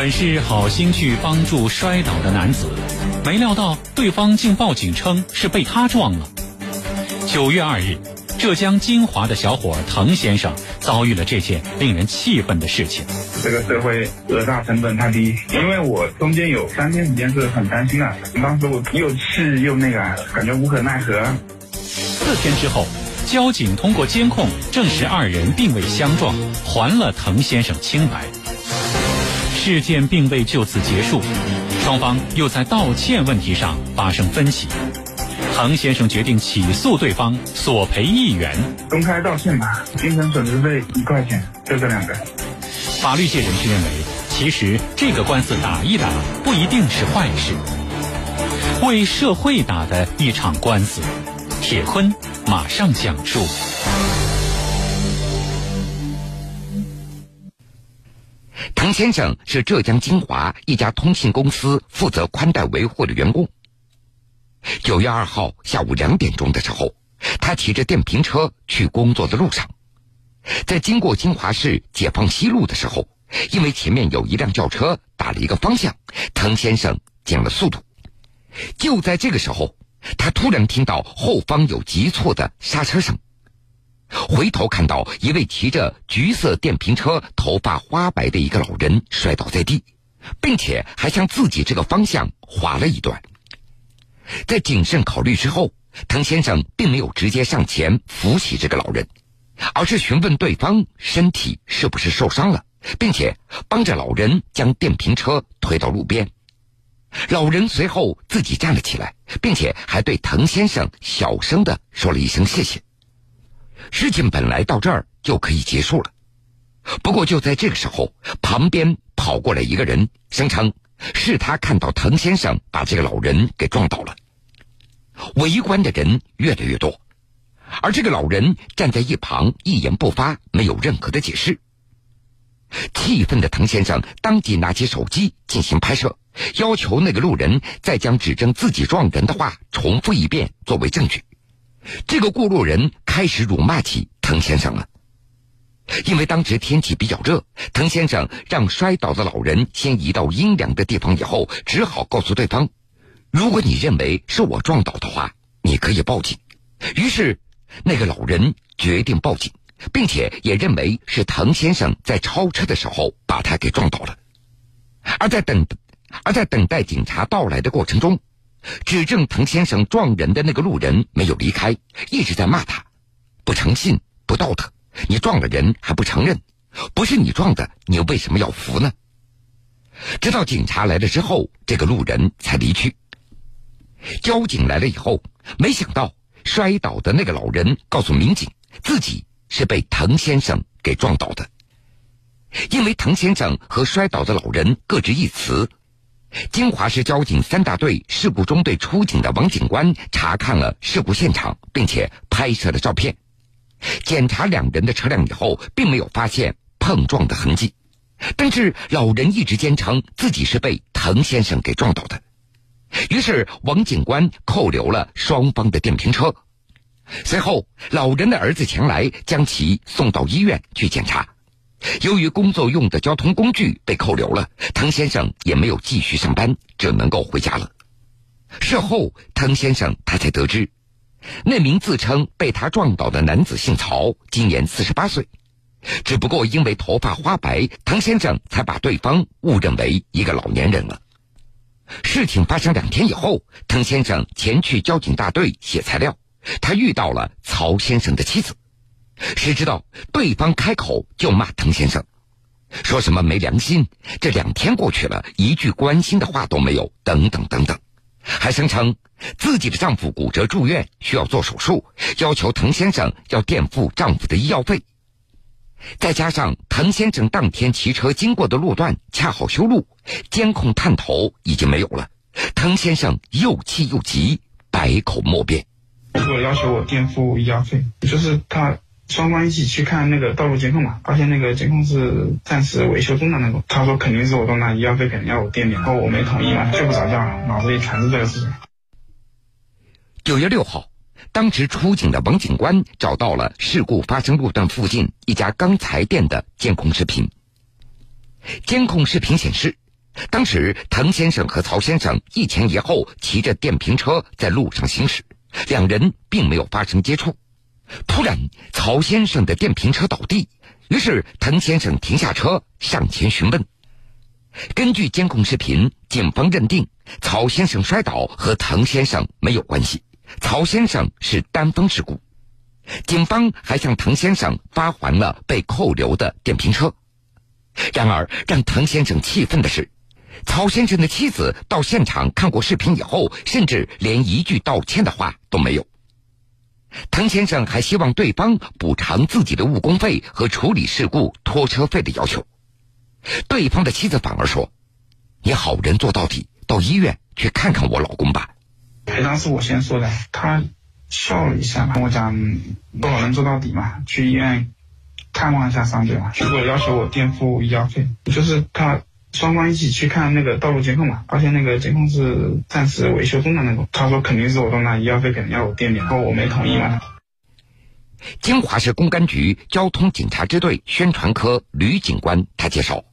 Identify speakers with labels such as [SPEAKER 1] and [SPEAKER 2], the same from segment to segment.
[SPEAKER 1] 本是好心去帮助摔倒的男子，没料到对方竟报警称是被他撞了。九月二日，浙江金华的小伙滕先生遭遇了这件令人气愤的事情。
[SPEAKER 2] 这个社会讹诈成本太低，因为我中间有三天时间是很担心的，当时我又气又那个，感觉无可奈何。
[SPEAKER 1] 四天之后，交警通过监控证实二人并未相撞，还了滕先生清白。事件并未就此结束，双方又在道歉问题上发生分歧。唐先生决定起诉对方，索赔一元。
[SPEAKER 2] 公开道歉吧，精神损失费一块钱，就这两个。
[SPEAKER 1] 法律界人士认为，其实这个官司打一打不一定是坏事。为社会打的一场官司，铁坤马上讲述。
[SPEAKER 3] 滕先生是浙江金华一家通信公司负责宽带维护的员工。九月二号下午两点钟的时候，他骑着电瓶车去工作的路上。在经过金华市解放西路的时候，因为前面有一辆轿车打了一个方向，滕先生减了速度。就在这个时候，他突然听到后方有急促的刹车声，回头看到一位骑着橘色电瓶车、头发花白的一个老人摔倒在地，并且还向自己这个方向滑了一段。在谨慎考虑之后，滕先生并没有直接上前扶起这个老人。而是询问对方身体是不是受伤了，并且帮着老人将电瓶车推到路边。老人随后自己站了起来，并且还对滕先生小声的说了一声谢谢。事情本来到这儿就可以结束了，不过就在这个时候，旁边跑过来一个人，声称是他看到滕先生把这个老人给撞倒了。围观的人越来越多。而这个老人站在一旁，一言不发，没有任何的解释。气愤的滕先生当即拿起手机进行拍摄，要求那个路人再将指证自己撞人的话重复一遍作为证据。这个过路人开始辱骂起滕先生了，因为当时天气比较热，滕先生让摔倒的老人先移到阴凉的地方，以后只好告诉对方：“如果你认为是我撞倒的话，你可以报警。”于是。那个老人决定报警，并且也认为是滕先生在超车的时候把他给撞倒了。而在等，而在等待警察到来的过程中，指证滕先生撞人的那个路人没有离开，一直在骂他不诚信、不道德。你撞了人还不承认，不是你撞的，你又为什么要扶呢？直到警察来了之后，这个路人才离去。交警来了以后，没想到。摔倒的那个老人告诉民警，自己是被滕先生给撞倒的。因为滕先生和摔倒的老人各执一词，金华市交警三大队事故中队出警的王警官查看了事故现场，并且拍摄了照片，检查两人的车辆以后，并没有发现碰撞的痕迹。但是老人一直坚称自己是被滕先生给撞倒的。于是，王警官扣留了双方的电瓶车。随后，老人的儿子前来将其送到医院去检查。由于工作用的交通工具被扣留了，滕先生也没有继续上班，只能够回家了。事后，滕先生他才得知，那名自称被他撞倒的男子姓曹，今年四十八岁，只不过因为头发花白，滕先生才把对方误认为一个老年人了。事情发生两天以后，滕先生前去交警大队写材料，他遇到了曹先生的妻子，谁知道对方开口就骂滕先生，说什么没良心，这两天过去了，一句关心的话都没有，等等等等，还声称自己的丈夫骨折住院需要做手术，要求滕先生要垫付丈夫的医药费。再加上滕先生当天骑车经过的路段恰好修路，监控探头已经没有了。滕先生又气又急，百口莫辩。
[SPEAKER 2] 如果要求我垫付医药费，就是他双方一起去看那个道路监控嘛，发现那个监控是暂时维修中的那种。他说肯定是我撞的，医药费肯定要我垫。然后我没同意嘛，睡不着觉，脑子里全是这个事情。
[SPEAKER 3] 九月六号。当时出警的王警官找到了事故发生路段附近一家钢材店的监控视频。监控视频显示，当时滕先生和曹先生一前一后骑着电瓶车在路上行驶，两人并没有发生接触。突然，曹先生的电瓶车倒地，于是滕先生停下车上前询问。根据监控视频，警方认定曹先生摔倒和滕先生没有关系，曹先生是单方事故。警方还向滕先生发还了被扣留的电瓶车。然而，让滕先生气愤的是，曹先生的妻子到现场看过视频以后，甚至连一句道歉的话都没有。滕先生还希望对方补偿自己的误工费和处理事故拖车费的要求。对方的妻子反而说：“你好人做到底，到医院去看看我老公吧。”
[SPEAKER 2] 赔偿是我先说的，他笑了一下，跟我讲：“好人做到底嘛，去医院看望一下伤者嘛。”结果要求我垫付医药费，就是他双方一起去看那个道路监控嘛，发现那个监控是暂时维修中的那种。他说肯定是我动的，医药费肯定要我垫点，然后我没同意嘛。
[SPEAKER 3] 金华市公安局交通警察支队宣传科吕警官他介绍。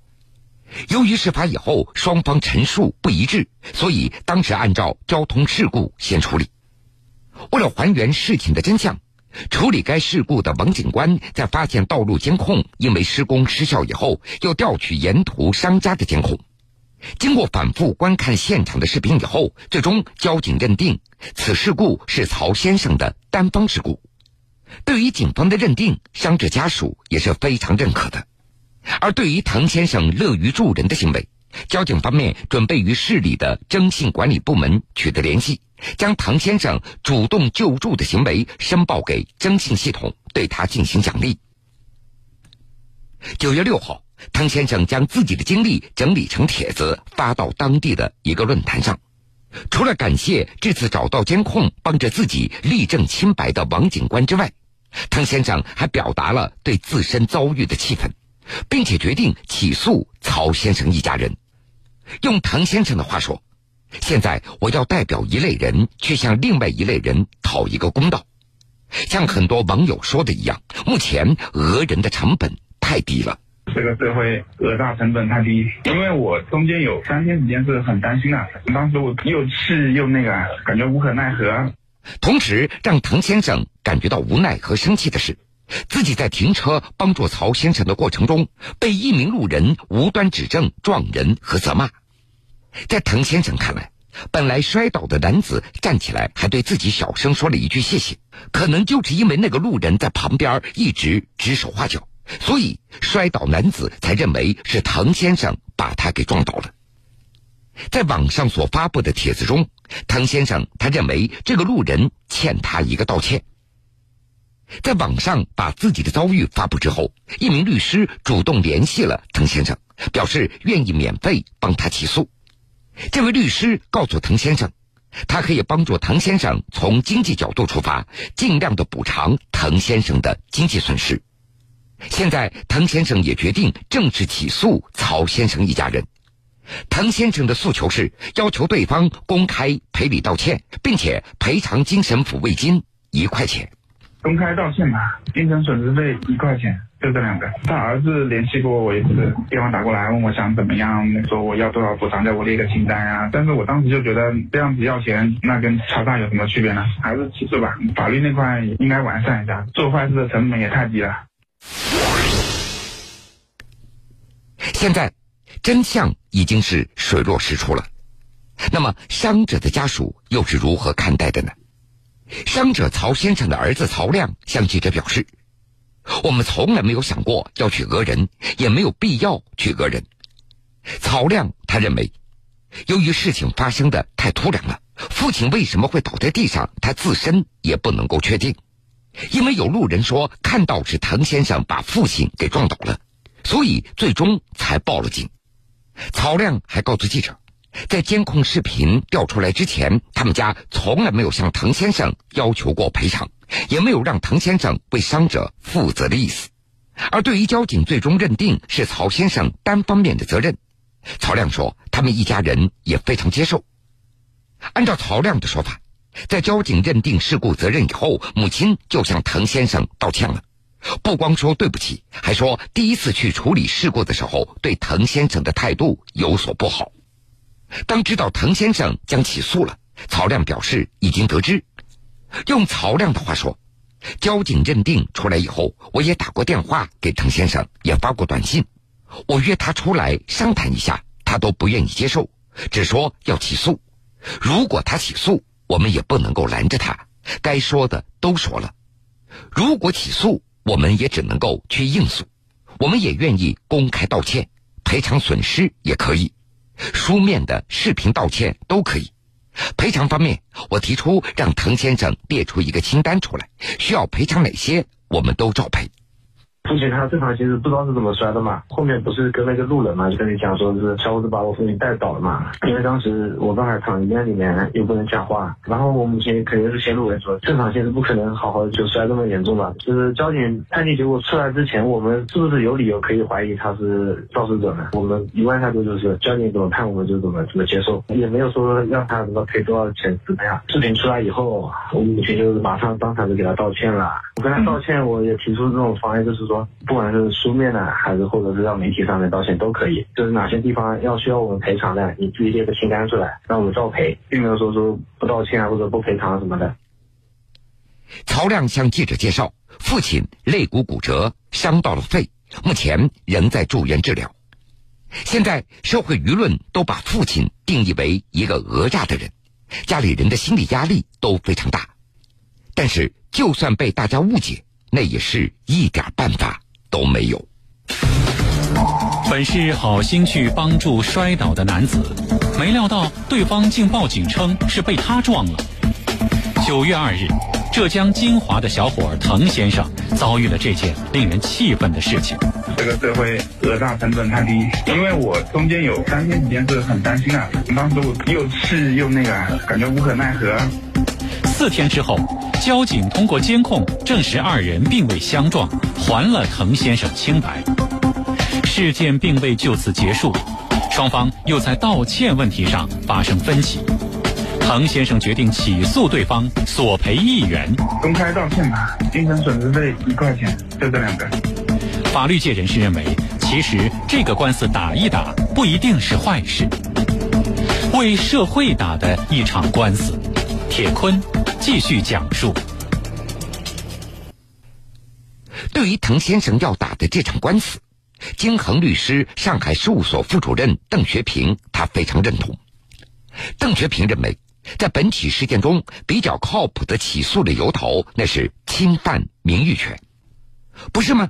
[SPEAKER 3] 由于事发以后双方陈述不一致，所以当时按照交通事故先处理。为了还原事情的真相，处理该事故的王警官在发现道路监控因为施工失效以后，又调取沿途商家的监控。经过反复观看现场的视频以后，最终交警认定此事故是曹先生的单方事故。对于警方的认定，伤者家属也是非常认可的。而对于唐先生乐于助人的行为，交警方面准备与市里的征信管理部门取得联系，将唐先生主动救助的行为申报给征信系统，对他进行奖励。九月六号，唐先生将自己的经历整理成帖子发到当地的一个论坛上，除了感谢这次找到监控帮着自己立正清白的王警官之外，唐先生还表达了对自身遭遇的气愤。并且决定起诉曹先生一家人。用唐先生的话说：“现在我要代表一类人去向另外一类人讨一个公道。像很多网友说的一样，目前讹人的成本太低了。
[SPEAKER 2] 这个社会讹诈成本太低，因为我中间有三天时间是很担心的，当时我又气又那个，感觉无可奈何。
[SPEAKER 3] 同时，让滕先生感觉到无奈和生气的是。”自己在停车帮助曹先生的过程中，被一名路人无端指证、撞人和责骂。在滕先生看来，本来摔倒的男子站起来还对自己小声说了一句谢谢，可能就是因为那个路人在旁边一直指手画脚，所以摔倒男子才认为是滕先生把他给撞倒了。在网上所发布的帖子中，滕先生他认为这个路人欠他一个道歉。在网上把自己的遭遇发布之后，一名律师主动联系了滕先生，表示愿意免费帮他起诉。这位律师告诉滕先生，他可以帮助滕先生从经济角度出发，尽量的补偿滕先生的经济损失。现在，滕先生也决定正式起诉曹先生一家人。滕先生的诉求是要求对方公开赔礼道歉，并且赔偿精神抚慰金一块钱。
[SPEAKER 2] 公开道歉吧，精神损失费一块钱，就这两个。他儿子联系过我一次，电话打过来问我想怎么样，说我要多少补偿，叫我列个清单啊。但是我当时就觉得这样子要钱，那跟敲诈有什么区别呢？还是起诉吧，法律那块应该完善一下。做坏事的成本也太低了。
[SPEAKER 3] 现在真相已经是水落石出了，那么伤者的家属又是如何看待的呢？伤者曹先生的儿子曹亮向记者表示：“我们从来没有想过要去讹人，也没有必要去讹人。”曹亮他认为，由于事情发生的太突然了，父亲为什么会倒在地上，他自身也不能够确定。因为有路人说看到是滕先生把父亲给撞倒了，所以最终才报了警。曹亮还告诉记者。在监控视频调出来之前，他们家从来没有向滕先生要求过赔偿，也没有让滕先生为伤者负责的意思。而对于交警最终认定是曹先生单方面的责任，曹亮说他们一家人也非常接受。按照曹亮的说法，在交警认定事故责任以后，母亲就向滕先生道歉了，不光说对不起，还说第一次去处理事故的时候对滕先生的态度有所不好。当知道滕先生将起诉了，曹亮表示已经得知。用曹亮的话说，交警认定出来以后，我也打过电话给滕先生，也发过短信，我约他出来商谈一下，他都不愿意接受，只说要起诉。如果他起诉，我们也不能够拦着他，该说的都说了。如果起诉，我们也只能够去应诉。我们也愿意公开道歉，赔偿损失也可以，书面的、视频道歉都可以。赔偿方面，我提出让滕先生列出一个清单出来，需要赔偿哪些，我们都照赔。
[SPEAKER 4] 父亲他正常其实不知道是怎么摔的嘛，后面不是跟那个路人嘛，就跟你讲说是小伙子把我父亲带倒了嘛。因为当时我爸还躺医院里面，又不能讲话，然后我母亲肯定是先入为主，正常其实不可能好好的就摔这么严重吧。就是交警判定结果出来之前，我们是不是有理由可以怀疑他是肇事者呢？我们一贯态度就是交警怎么判我们就怎么怎么接受，也没有说让他什么赔多少钱怎么样。视频出来以后，我母亲就是马上当场就给他道歉了。我跟他道歉，我也提出这种方案，就是说。不管是书面的，还是或者是让媒体上面道歉都可以。就是哪些地方要需要我们赔偿的，你自己列个清单出来，让我们照赔，并没有说说不道歉啊或者不赔偿什么的。
[SPEAKER 3] 曹亮向记者介绍，父亲肋骨骨折，伤到了肺，目前仍在住院治疗。现在社会舆论都把父亲定义为一个讹诈的人，家里人的心理压力都非常大。但是，就算被大家误解。那也是一点办法都没有。
[SPEAKER 1] 本是好心去帮助摔倒的男子，没料到对方竟报警称是被他撞了。九月二日，浙江金华的小伙滕先生遭遇了这件令人气愤的事情。
[SPEAKER 2] 这个社会讹诈成本太低，因为我中间有三天时间是很担心啊，当时我又气又那个，感觉无可奈何。
[SPEAKER 1] 四天之后。交警通过监控证实二人并未相撞，还了滕先生清白。事件并未就此结束，双方又在道歉问题上发生分歧。滕先生决定起诉对方，索赔一元。
[SPEAKER 2] 公开道歉吧，精神损失费一块钱，就这两个。
[SPEAKER 1] 法律界人士认为，其实这个官司打一打不一定是坏事。为社会打的一场官司，铁坤。继续讲述。
[SPEAKER 3] 对于滕先生要打的这场官司，金恒律师上海事务所副主任邓学平他非常认同。邓学平认为，在本起事件中比较靠谱的起诉的由头，那是侵犯名誉权，不是吗？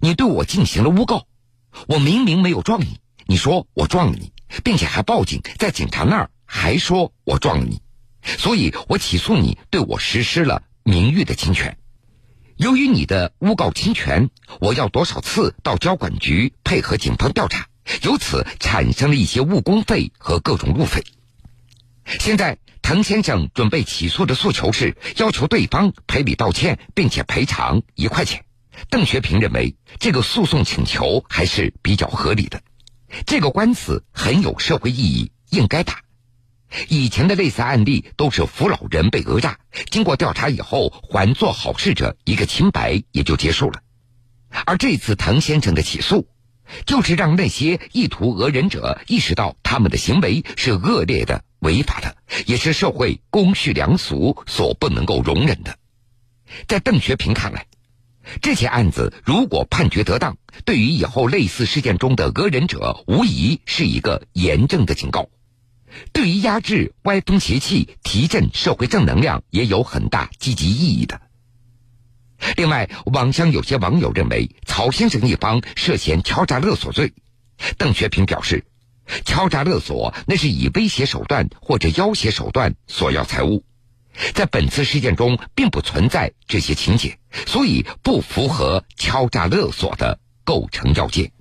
[SPEAKER 3] 你对我进行了诬告，我明明没有撞你，你说我撞了你，并且还报警，在警察那儿还说我撞了你。所以我起诉你，对我实施了名誉的侵权。由于你的诬告侵权，我要多少次到交管局配合警方调查，由此产生了一些误工费和各种路费。现在滕先生准备起诉的诉求是要求对方赔礼道歉，并且赔偿一块钱。邓学平认为这个诉讼请求还是比较合理的，这个官司很有社会意义，应该打。以前的类似案例都是扶老人被讹诈，经过调查以后还做好事者一个清白也就结束了。而这次滕先生的起诉，就是让那些意图讹人者意识到他们的行为是恶劣的、违法的，也是社会公序良俗所不能够容忍的。在邓学平看来，这起案子如果判决得当，对于以后类似事件中的讹人者，无疑是一个严正的警告。对于压制歪风邪气、提振社会正能量也有很大积极意义的。另外，网上有些网友认为曹先生一方涉嫌敲诈勒索罪，邓学平表示，敲诈勒索那是以威胁手段或者要挟手段索要财物，在本次事件中并不存在这些情节，所以不符合敲诈勒索的构成要件。